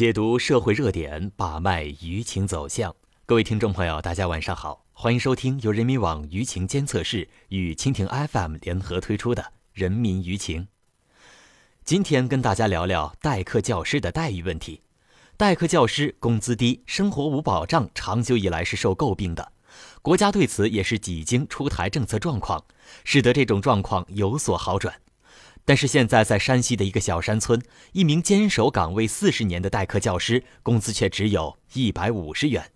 解读社会热点，把脉舆情走向。各位听众朋友，大家晚上好，欢迎收听由人民网舆情监测室与蜻蜓 FM 联合推出的《人民舆情》。今天跟大家聊聊代课教师的待遇问题。代课教师工资低，生活无保障，长久以来是受诟病的。国家对此也是几经出台政策状况，使得这种状况有所好转。但是现在，在山西的一个小山村，一名坚守岗位四十年的代课教师，工资却只有一百五十元。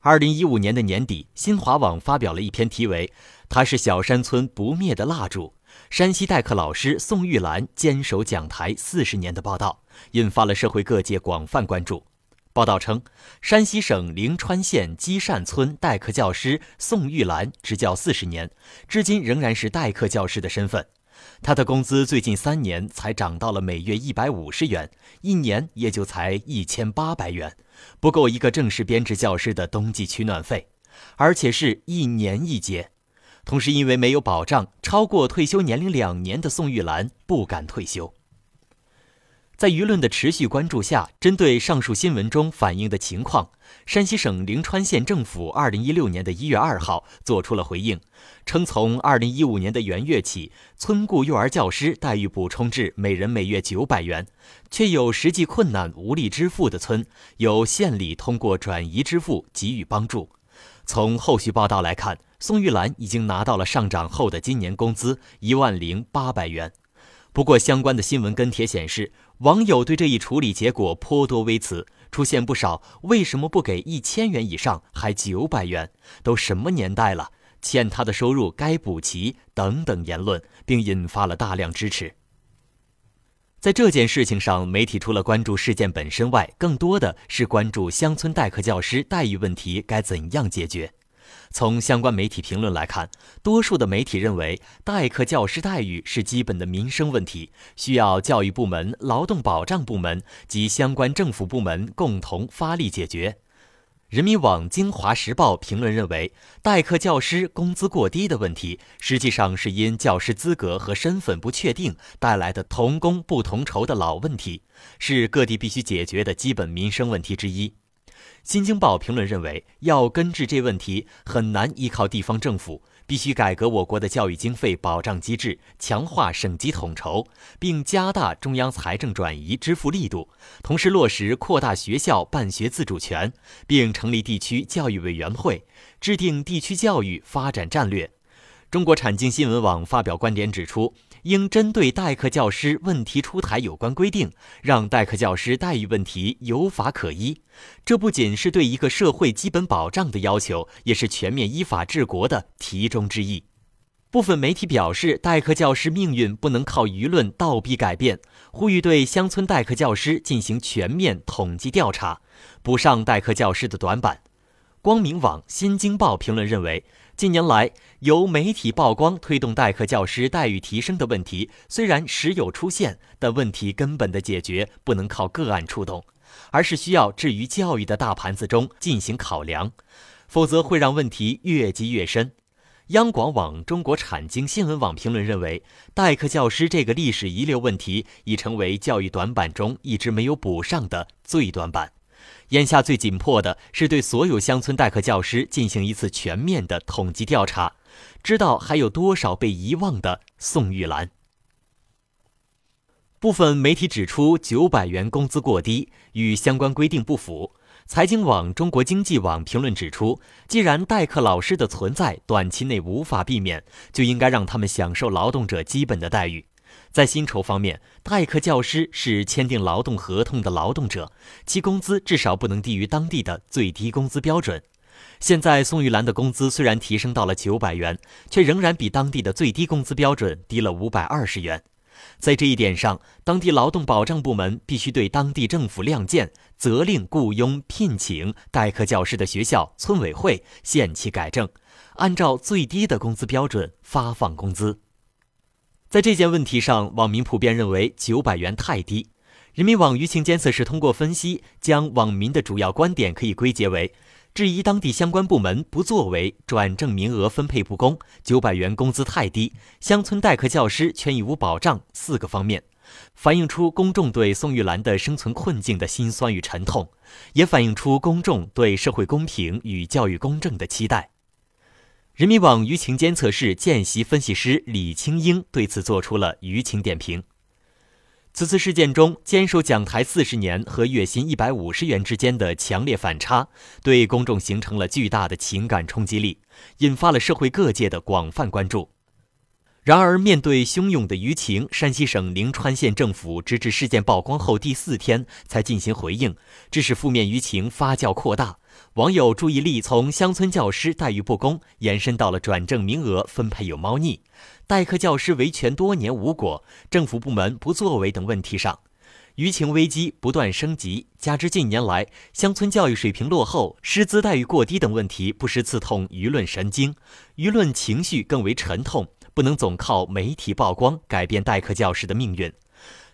二零一五年的年底，新华网发表了一篇题为《他是小山村不灭的蜡烛》，山西代课老师宋玉兰坚守讲台四十年的报道，引发了社会各界广泛关注。报道称，山西省灵川县积善村代课教师宋玉兰执教四十年，至今仍然是代课教师的身份。他的工资最近三年才涨到了每月一百五十元，一年也就才一千八百元，不够一个正式编制教师的冬季取暖费，而且是一年一结。同时，因为没有保障，超过退休年龄两年的宋玉兰不敢退休。在舆论的持续关注下，针对上述新闻中反映的情况，山西省灵川县政府二零一六年的一月二号作出了回应，称从二零一五年的元月起，村雇幼儿教师待遇补充至每人每月九百元，却有实际困难无力支付的村，由县里通过转移支付给予帮助。从后续报道来看，宋玉兰已经拿到了上涨后的今年工资一万零八百元。不过，相关的新闻跟帖显示，网友对这一处理结果颇多微词，出现不少“为什么不给一千元以上，还九百元？都什么年代了？欠他的收入该补齐”等等言论，并引发了大量支持。在这件事情上，媒体除了关注事件本身外，更多的是关注乡村代课教师待遇问题该怎样解决。从相关媒体评论来看，多数的媒体认为代课教师待遇是基本的民生问题，需要教育部门、劳动保障部门及相关政府部门共同发力解决。人民网、京华时报评论认为，代课教师工资过低的问题，实际上是因教师资格和身份不确定带来的同工不同酬的老问题，是各地必须解决的基本民生问题之一。新京报评论认为，要根治这问题，很难依靠地方政府，必须改革我国的教育经费保障机制，强化省级统筹，并加大中央财政转移支付力度，同时落实扩大学校办学自主权，并成立地区教育委员会，制定地区教育发展战略。中国产经新闻网发表观点指出。应针对代课教师问题出台有关规定，让代课教师待遇问题有法可依。这不仅是对一个社会基本保障的要求，也是全面依法治国的题中之意。部分媒体表示，代课教师命运不能靠舆论倒逼改变，呼吁对乡村代课教师进行全面统计调查，补上代课教师的短板。光明网、新京报评论认为。近年来，由媒体曝光推动代课教师待遇提升的问题，虽然时有出现，但问题根本的解决不能靠个案触动，而是需要置于教育的大盘子中进行考量，否则会让问题越积越深。央广网、中国产经新闻网评论认为，代课教师这个历史遗留问题已成为教育短板中一直没有补上的最短板。眼下最紧迫的是对所有乡村代课教师进行一次全面的统计调查，知道还有多少被遗忘的宋玉兰。部分媒体指出，九百元工资过低，与相关规定不符。财经网、中国经济网评论指出，既然代课老师的存在短期内无法避免，就应该让他们享受劳动者基本的待遇。在薪酬方面，代课教师是签订劳动合同的劳动者，其工资至少不能低于当地的最低工资标准。现在宋玉兰的工资虽然提升到了九百元，却仍然比当地的最低工资标准低了五百二十元。在这一点上，当地劳动保障部门必须对当地政府亮剑，责令雇佣聘请代课教师的学校、村委会限期改正，按照最低的工资标准发放工资。在这件问题上，网民普遍认为九百元太低。人民网舆情监测室通过分析，将网民的主要观点可以归结为：质疑当地相关部门不作为、转正名额分配不公、九百元工资太低、乡村代课教师权益无保障四个方面。反映出公众对宋玉兰的生存困境的辛酸与沉痛，也反映出公众对社会公平与教育公正的期待。人民网舆情监测室见习分析师李清英对此作出了舆情点评。此次事件中，坚守讲台四十年和月薪一百五十元之间的强烈反差，对公众形成了巨大的情感冲击力，引发了社会各界的广泛关注。然而，面对汹涌的舆情，山西省灵川县政府直至事件曝光后第四天才进行回应，致使负面舆情发酵扩大。网友注意力从乡村教师待遇不公延伸到了转正名额分配有猫腻、代课教师维权多年无果、政府部门不作为等问题上，舆情危机不断升级。加之近年来乡村教育水平落后、师资待遇过低等问题不时刺痛舆论神经，舆论情绪更为沉痛。不能总靠媒体曝光改变代课教师的命运。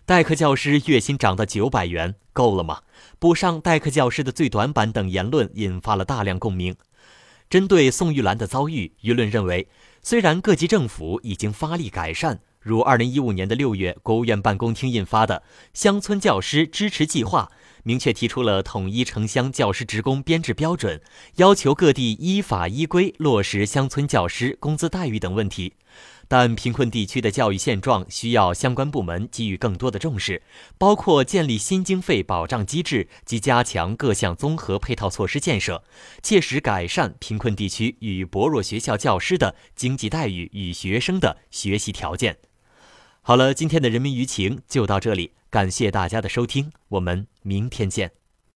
代课教师月薪涨到九百元，够了吗？补上代课教师的最短板等言论引发了大量共鸣。针对宋玉兰的遭遇，舆论认为，虽然各级政府已经发力改善，如二零一五年的六月，国务院办公厅印发的《乡村教师支持计划》，明确提出了统一城乡教师职工编制标准，要求各地依法依规落实乡村教师工资待遇等问题。但贫困地区的教育现状需要相关部门给予更多的重视，包括建立新经费保障机制及加强各项综合配套措施建设，切实改善贫困地区与薄弱学校教师的经济待遇与学生的学习条件。好了，今天的人民舆情就到这里，感谢大家的收听，我们明天见。